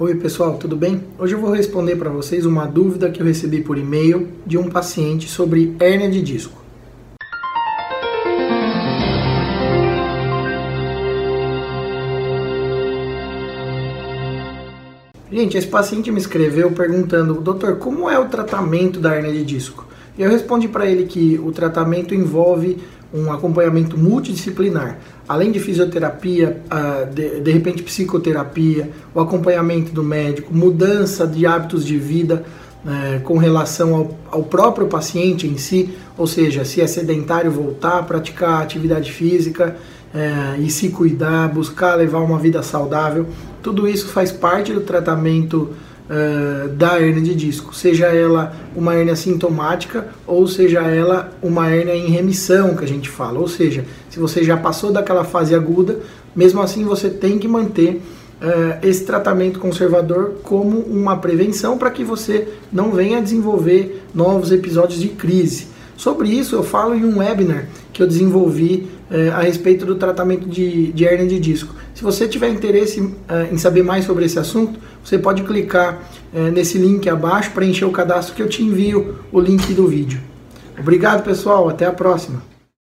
Oi pessoal, tudo bem? Hoje eu vou responder para vocês uma dúvida que eu recebi por e-mail de um paciente sobre hérnia de disco. Gente, esse paciente me escreveu perguntando, doutor, como é o tratamento da hérnia de disco? E eu respondi para ele que o tratamento envolve um acompanhamento multidisciplinar, além de fisioterapia, de, de repente psicoterapia, o acompanhamento do médico, mudança de hábitos de vida é, com relação ao, ao, próprio paciente em si, ou seja, se é sedentário voltar a praticar atividade física é, e se cuidar, buscar levar uma vida saudável, tudo isso faz parte do tratamento uh, da hernia de disco, seja ela uma hernia sintomática ou seja ela uma hernia em remissão, que a gente fala. Ou seja, se você já passou daquela fase aguda, mesmo assim você tem que manter uh, esse tratamento conservador como uma prevenção para que você não venha desenvolver novos episódios de crise. Sobre isso eu falo em um webinar que eu desenvolvi eh, a respeito do tratamento de, de hernia de disco. Se você tiver interesse eh, em saber mais sobre esse assunto, você pode clicar eh, nesse link abaixo para encher o cadastro que eu te envio o link do vídeo. Obrigado pessoal, até a próxima.